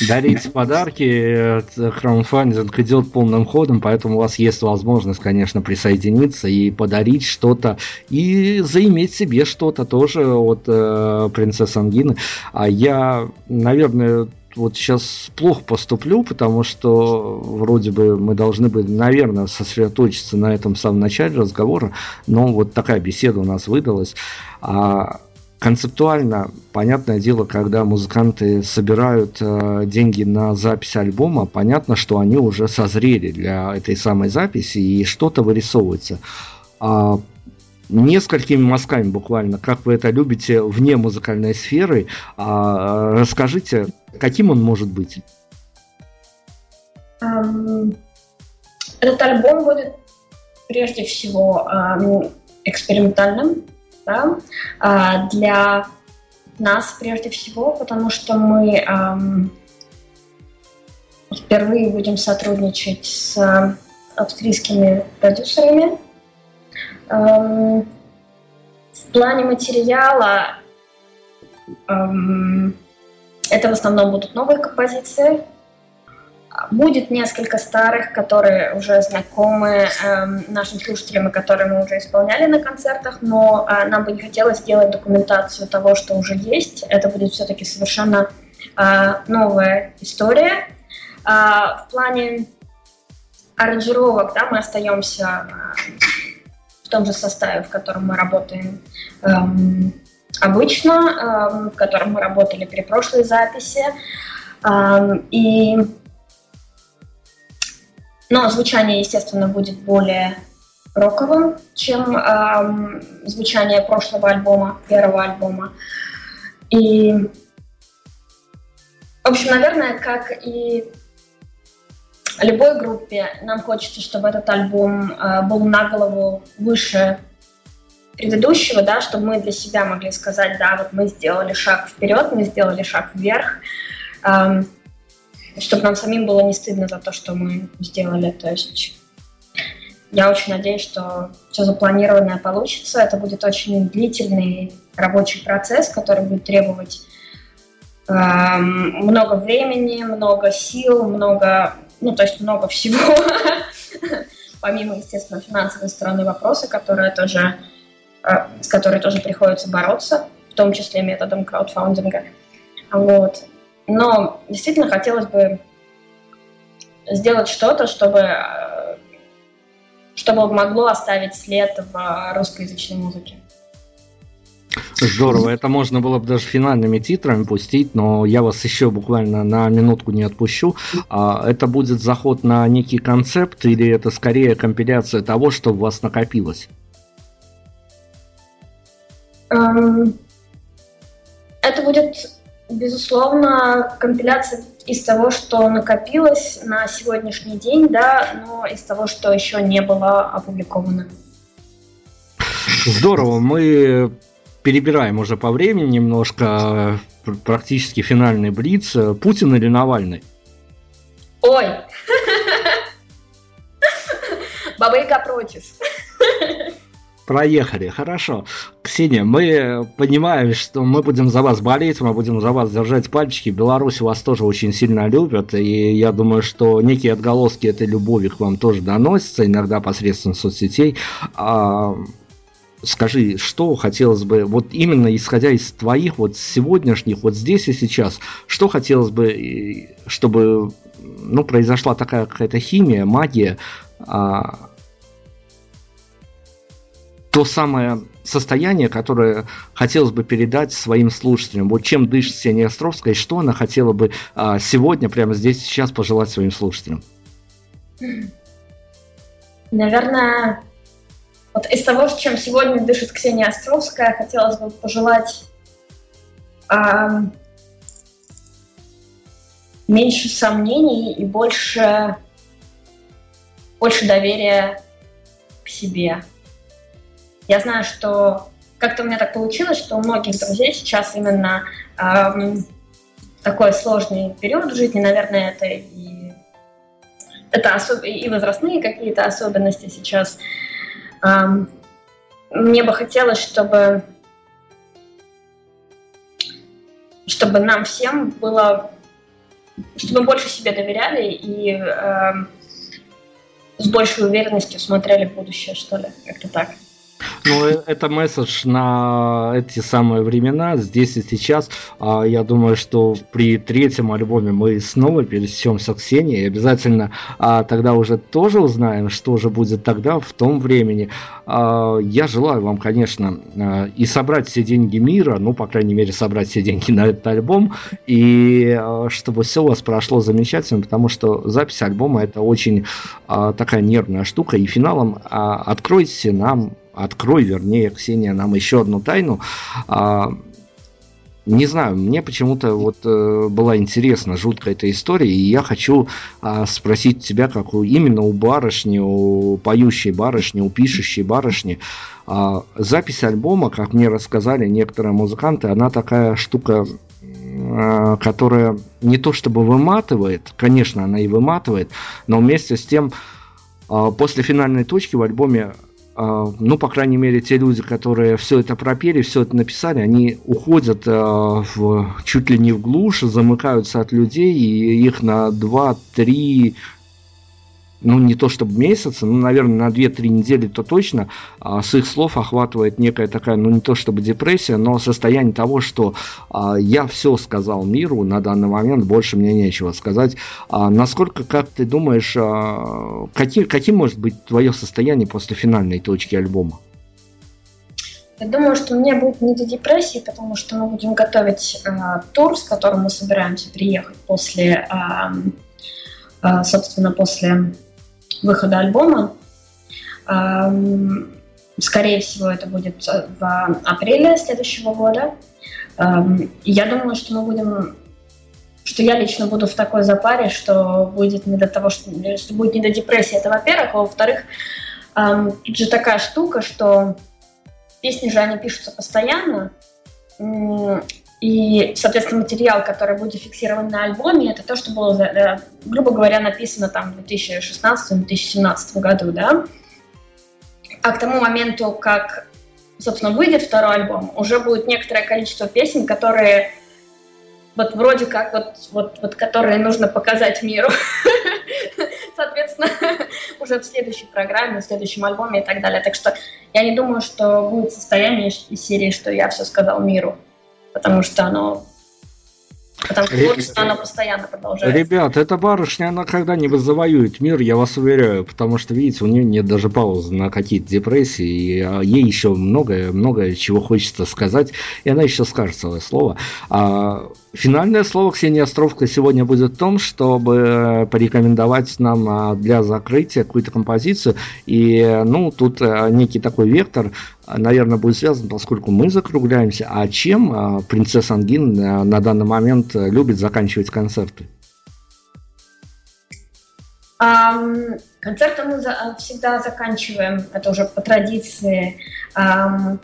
дарить подарки, краудфандинг идет полным ходом, поэтому у вас есть возможность, конечно, присоединиться и подарить что-то, и заиметь себе что-то тоже от э, принцессы Ангины. А я, наверное, вот сейчас плохо поступлю, потому что вроде бы мы должны бы, наверное, сосредоточиться на этом самом начале разговора, но вот такая беседа у нас выдалась. А Концептуально, понятное дело, когда музыканты собирают э, деньги на запись альбома, понятно, что они уже созрели для этой самой записи и что-то вырисовывается. А несколькими мазками буквально, как вы это любите вне музыкальной сферы, а, расскажите, каким он может быть? Этот альбом будет прежде всего экспериментальным, да, а, для нас прежде всего, потому что мы впервые будем сотрудничать с австрийскими продюсерами. В плане материала это в основном будут новые композиции, Будет несколько старых, которые уже знакомы э, нашим слушателям и которые мы уже исполняли на концертах, но э, нам бы не хотелось сделать документацию того, что уже есть. Это будет все-таки совершенно э, новая история. Э, в плане аранжировок да, мы остаемся э, в том же составе, в котором мы работаем э, обычно, э, в котором мы работали при прошлой записи. Э, и но звучание, естественно, будет более роковым, чем эм, звучание прошлого альбома, первого альбома. И, в общем, наверное, как и любой группе, нам хочется, чтобы этот альбом э, был на голову выше предыдущего, да, чтобы мы для себя могли сказать, да, вот мы сделали шаг вперед, мы сделали шаг вверх. Эм, чтобы нам самим было не стыдно за то, что мы сделали. То есть я очень надеюсь, что все запланированное получится. Это будет очень длительный рабочий процесс, который будет требовать э, много времени, много сил, много, ну то есть много всего, помимо, естественно, финансовой стороны вопроса, которая тоже, э, с которой тоже приходится бороться, в том числе методом краудфандинга. Вот. Но действительно хотелось бы сделать что-то, чтобы, э, чтобы могло оставить след в русскоязычной музыке. Здорово, это можно было бы даже финальными титрами пустить, но я вас еще буквально на минутку не отпущу. А, это будет заход на некий концепт или это скорее компиляция того, что у вас накопилось? Эм, это будет, безусловно, компиляция из того, что накопилось на сегодняшний день, да, но из того, что еще не было опубликовано. Здорово, мы перебираем уже по времени немножко, практически финальный блиц. Путин или Навальный? Ой! Баба Яга против. Проехали, хорошо. Ксения, мы понимаем, что мы будем за вас болеть, мы будем за вас держать пальчики. Беларусь вас тоже очень сильно любят, и я думаю, что некие отголоски этой любови к вам тоже доносятся, иногда посредством соцсетей. А, скажи, что хотелось бы, вот именно исходя из твоих вот сегодняшних, вот здесь и сейчас, что хотелось бы, чтобы ну, произошла такая какая-то химия, магия, а, то самое состояние, которое хотелось бы передать своим слушателям. Вот чем дышит Ксения Островская, и что она хотела бы а, сегодня, прямо здесь, сейчас пожелать своим слушателям? Наверное, вот из того, чем сегодня дышит Ксения Островская, хотелось бы пожелать а, меньше сомнений и больше, больше доверия к себе. Я знаю, что как-то у меня так получилось, что у многих друзей сейчас именно э, такой сложный период в жизни, наверное, это и это особ... и возрастные какие-то особенности сейчас. Э, мне бы хотелось, чтобы чтобы нам всем было, чтобы мы больше себе доверяли и э, с большей уверенностью смотрели в будущее, что ли, как-то так. Ну, э, это месседж на эти самые времена, здесь и сейчас. А, я думаю, что при третьем альбоме мы снова пересечемся с Ксенией. И обязательно а, тогда уже тоже узнаем, что же будет тогда, в том времени. А, я желаю вам, конечно, и собрать все деньги мира, ну, по крайней мере, собрать все деньги на этот альбом, и чтобы все у вас прошло замечательно, потому что запись альбома это очень такая нервная штука, и финалом откройте нам открой, вернее, Ксения, нам еще одну тайну. А, не знаю, мне почему-то вот э, была интересна жуткая эта история, и я хочу э, спросить тебя, как у, именно у барышни, у поющей барышни, у пишущей барышни, э, запись альбома, как мне рассказали некоторые музыканты, она такая штука, э, которая не то чтобы выматывает, конечно, она и выматывает, но вместе с тем э, после финальной точки в альбоме ну, по крайней мере, те люди, которые все это пропели, все это написали, они уходят а, в, чуть ли не в глушь, замыкаются от людей, и их на 2-3 ну, не то чтобы месяца, ну, наверное, на 2-3 недели то точно, а, с их слов охватывает некая такая, ну, не то чтобы депрессия, но состояние того, что а, я все сказал миру на данный момент, больше мне нечего сказать. А, насколько, как ты думаешь, а, каким, каким может быть твое состояние после финальной точки альбома? Я думаю, что мне будет не до депрессии, потому что мы будем готовить э, тур, с которым мы собираемся приехать после, э, собственно, после выхода альбома. Скорее всего, это будет в апреле следующего года. Я думаю, что мы будем что я лично буду в такой запаре, что будет не до того, что, что будет не до депрессии, это во-первых, а во-вторых, тут же такая штука, что песни же они пишутся постоянно, и, соответственно, материал, который будет фиксирован на альбоме, это то, что было, э, грубо говоря, написано там в 2016-2017 году, да. А к тому моменту, как, собственно, выйдет второй альбом, уже будет некоторое количество песен, которые вот вроде как вот, вот, вот которые нужно показать миру. Соответственно, уже в следующей программе, в следующем альбоме и так далее. Так что я не думаю, что будет состояние из серии, что я все сказал миру потому что оно Потому что творчество, оно постоянно продолжается. Ребят, эта барышня, она когда-нибудь завоюет мир, я вас уверяю, потому что, видите, у нее нет даже паузы на какие-то депрессии, и а, ей еще многое, многое чего хочется сказать, и она еще скажет свое слово. А финальное слово Ксении Островской сегодня будет в том, чтобы порекомендовать нам а, для закрытия какую-то композицию, и, ну, тут а, некий такой вектор, наверное, будет связано, поскольку мы закругляемся. А чем а, принцесса Ангин на данный момент любит заканчивать концерты? Um, концерты мы за, всегда заканчиваем, это уже по традиции, um,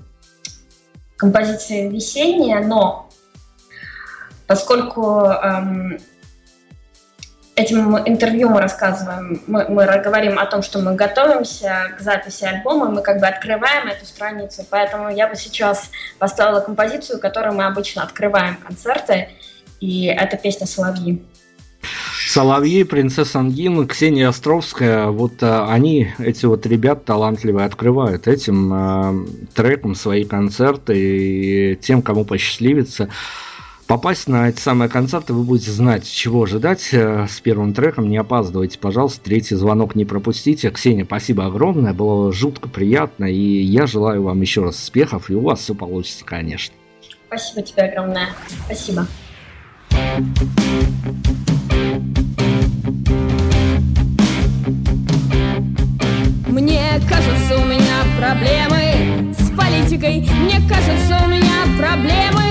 композиции весенняя, но поскольку um, этим интервью мы рассказываем, мы, мы говорим о том, что мы готовимся к записи альбома, мы как бы открываем эту страницу, поэтому я бы сейчас поставила композицию, которую мы обычно открываем концерты, и это песня «Соловьи». Соловьи, принцесса Ангин, Ксения Островская, вот а, они, эти вот ребят талантливые, открывают этим а, треком свои концерты, и тем, кому посчастливится, попасть на эти самые концерты, вы будете знать, чего ожидать э, с первым треком. Не опаздывайте, пожалуйста. Третий звонок не пропустите. Ксения, спасибо огромное. Было жутко приятно. И я желаю вам еще раз успехов. И у вас все получится, конечно. Спасибо тебе огромное. Спасибо. Мне кажется, у меня проблемы с политикой. Мне кажется, у меня проблемы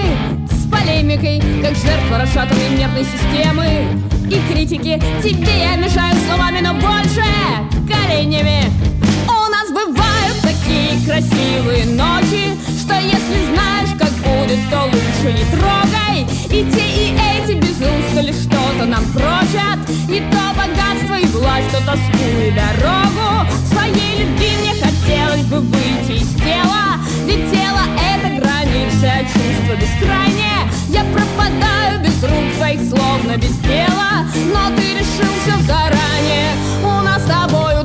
полемикой, как жертва расшатанной нервной системы и критики. Тебе я мешаю словами, но больше коленями. У нас бывают такие красивые ночи, что если знаешь, как будет, то лучше не трогай. И те, и эти без устали что-то нам прочат. И то богатство, и власть, то тоску и дорогу. Своей любви мне хотелось бы выйти из тела, ведь тело это граница, чувство бескрайнее. Я пропадаю без рук твоих, словно без дела, но ты решил все заранее. У нас с тобою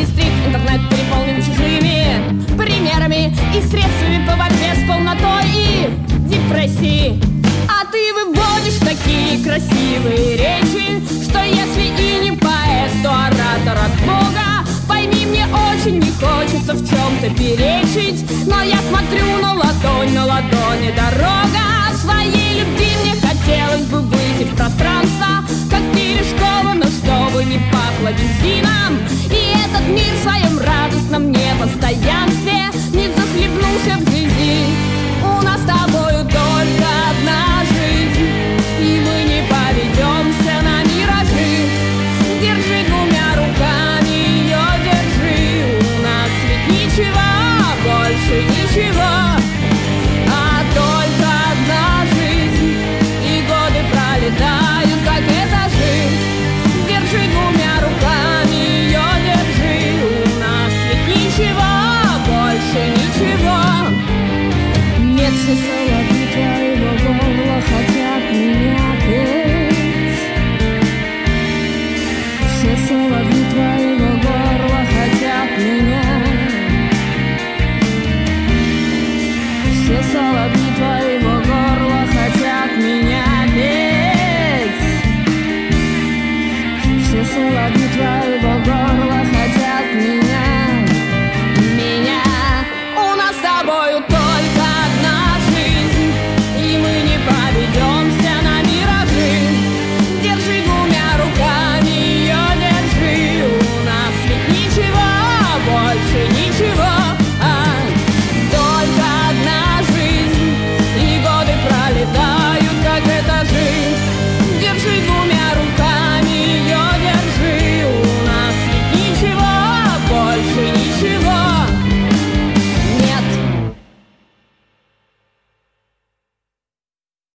профессией Дистрикт интернет переполнен чужими примерами И средствами по борьбе с полнотой и депрессией. А ты выводишь такие красивые речи Что если и не поэт, то оратор от Бога. Пойми, мне очень не хочется в чем-то перечить Но я смотрю на ладонь, на ладони дорога. Своей любви мне хотелось бы выйти в пространство Как перешковано, чтобы не пахло бензином этот мир в своем радостном непостоянстве